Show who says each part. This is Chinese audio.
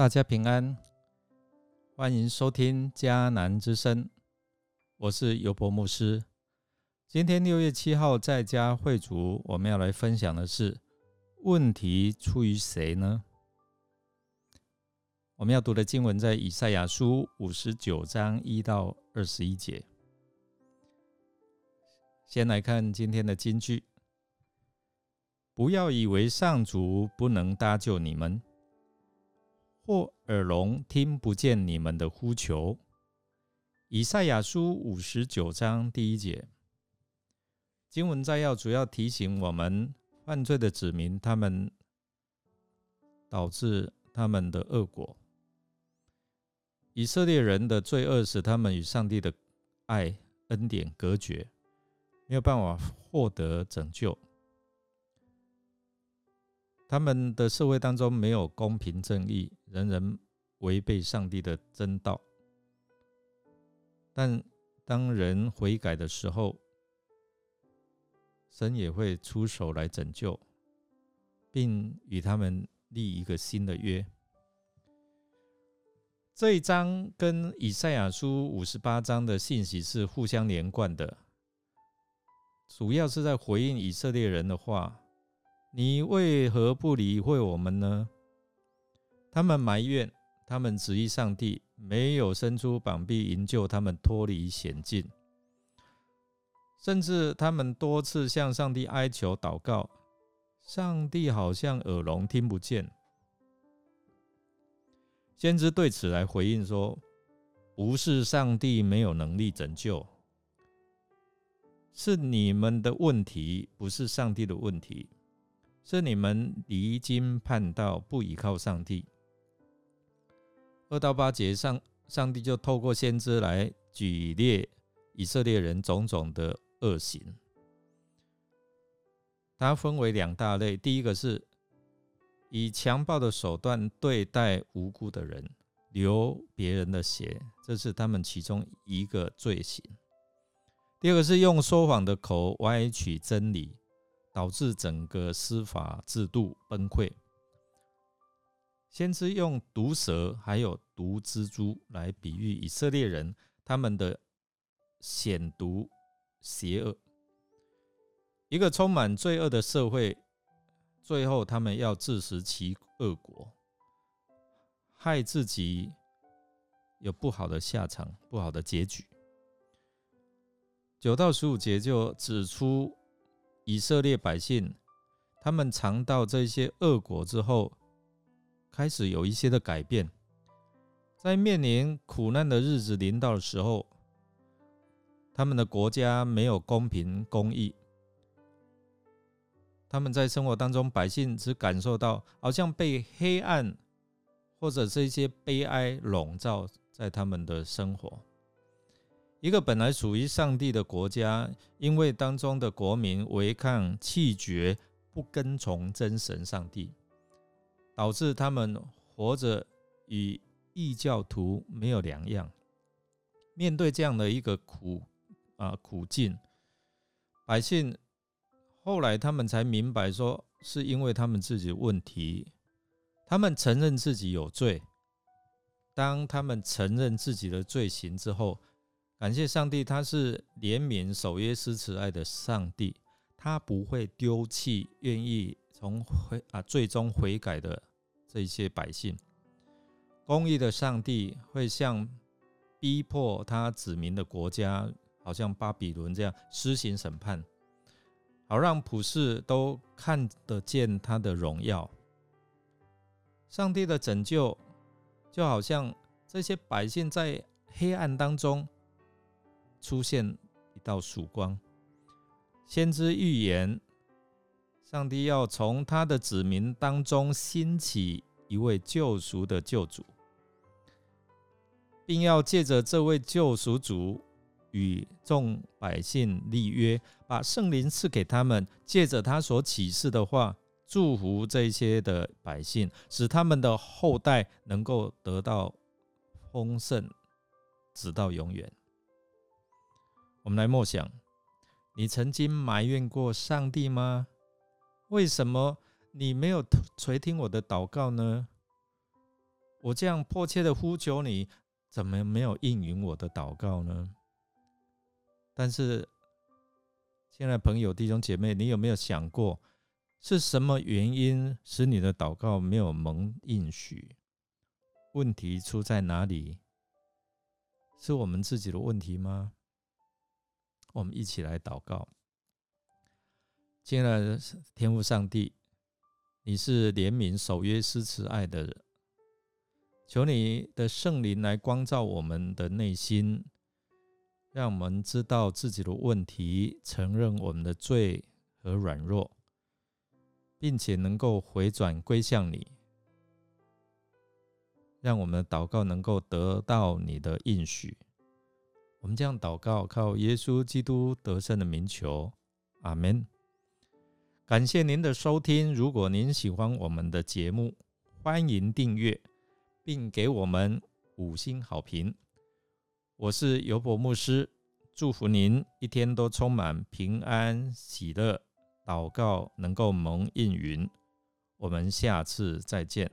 Speaker 1: 大家平安，欢迎收听迦南之声，我是尤伯牧师。今天六月七号在家会主，我们要来分享的是：问题出于谁呢？我们要读的经文在以赛亚书五十九章一到二十一节。先来看今天的金句：不要以为上主不能搭救你们。或耳聋听不见你们的呼求。以赛亚书五十九章第一节经文摘要，主要提醒我们犯罪的子民，他们导致他们的恶果。以色列人的罪恶使他们与上帝的爱恩典隔绝，没有办法获得拯救。他们的社会当中没有公平正义，人人违背上帝的真道。但当人悔改的时候，神也会出手来拯救，并与他们立一个新的约。这一章跟以赛亚书五十八章的信息是互相连贯的，主要是在回应以色列人的话。你为何不理会我们呢？他们埋怨，他们质疑上帝没有伸出膀臂营救他们脱离险境，甚至他们多次向上帝哀求祷告，上帝好像耳聋听不见。先知对此来回应说：“不是上帝没有能力拯救，是你们的问题，不是上帝的问题。”是你们离经叛道，不依靠上帝。二到八节上，上帝就透过先知来举列以色列人种种的恶行。它分为两大类，第一个是以强暴的手段对待无辜的人，流别人的血，这是他们其中一个罪行；第二个是用说谎的口歪曲真理。导致整个司法制度崩溃。先知用毒蛇还有毒蜘蛛来比喻以色列人他们的险毒邪恶。一个充满罪恶的社会，最后他们要自食其恶果，害自己有不好的下场、不好的结局。九到十五节就指出。以色列百姓，他们尝到这些恶果之后，开始有一些的改变。在面临苦难的日子临到的时候，他们的国家没有公平公义。他们在生活当中，百姓只感受到好像被黑暗或者这些悲哀笼罩在他们的生活。一个本来属于上帝的国家，因为当中的国民违抗弃绝，不跟从真神上帝，导致他们活着与异教徒没有两样。面对这样的一个苦啊苦境，百姓后来他们才明白，说是因为他们自己问题，他们承认自己有罪。当他们承认自己的罪行之后，感谢上帝，他是怜悯、守约、施慈爱的上帝，他不会丢弃愿意从悔啊最终悔改的这些百姓。公义的上帝会像逼迫他子民的国家，好像巴比伦这样施行审判，好让普世都看得见他的荣耀。上帝的拯救，就好像这些百姓在黑暗当中。出现一道曙光，先知预言，上帝要从他的子民当中兴起一位救赎的救主，并要借着这位救赎主与众百姓立约，把圣灵赐给他们，借着他所启示的话，祝福这些的百姓，使他们的后代能够得到丰盛，直到永远。我们来默想：你曾经埋怨过上帝吗？为什么你没有垂听我的祷告呢？我这样迫切的呼求你，怎么没有应允我的祷告呢？但是，亲爱的朋友、弟兄姐妹，你有没有想过，是什么原因使你的祷告没有蒙应许？问题出在哪里？是我们自己的问题吗？我们一起来祷告。亲爱的天父上帝，你是怜悯、守约、施慈爱的人，求你的圣灵来光照我们的内心，让我们知道自己的问题，承认我们的罪和软弱，并且能够回转归向你，让我们的祷告能够得到你的应许。我们这样祷告，靠耶稣基督得胜的名求，阿门。感谢您的收听。如果您喜欢我们的节目，欢迎订阅并给我们五星好评。我是尤伯牧师，祝福您一天都充满平安喜乐，祷告能够蒙应允。我们下次再见。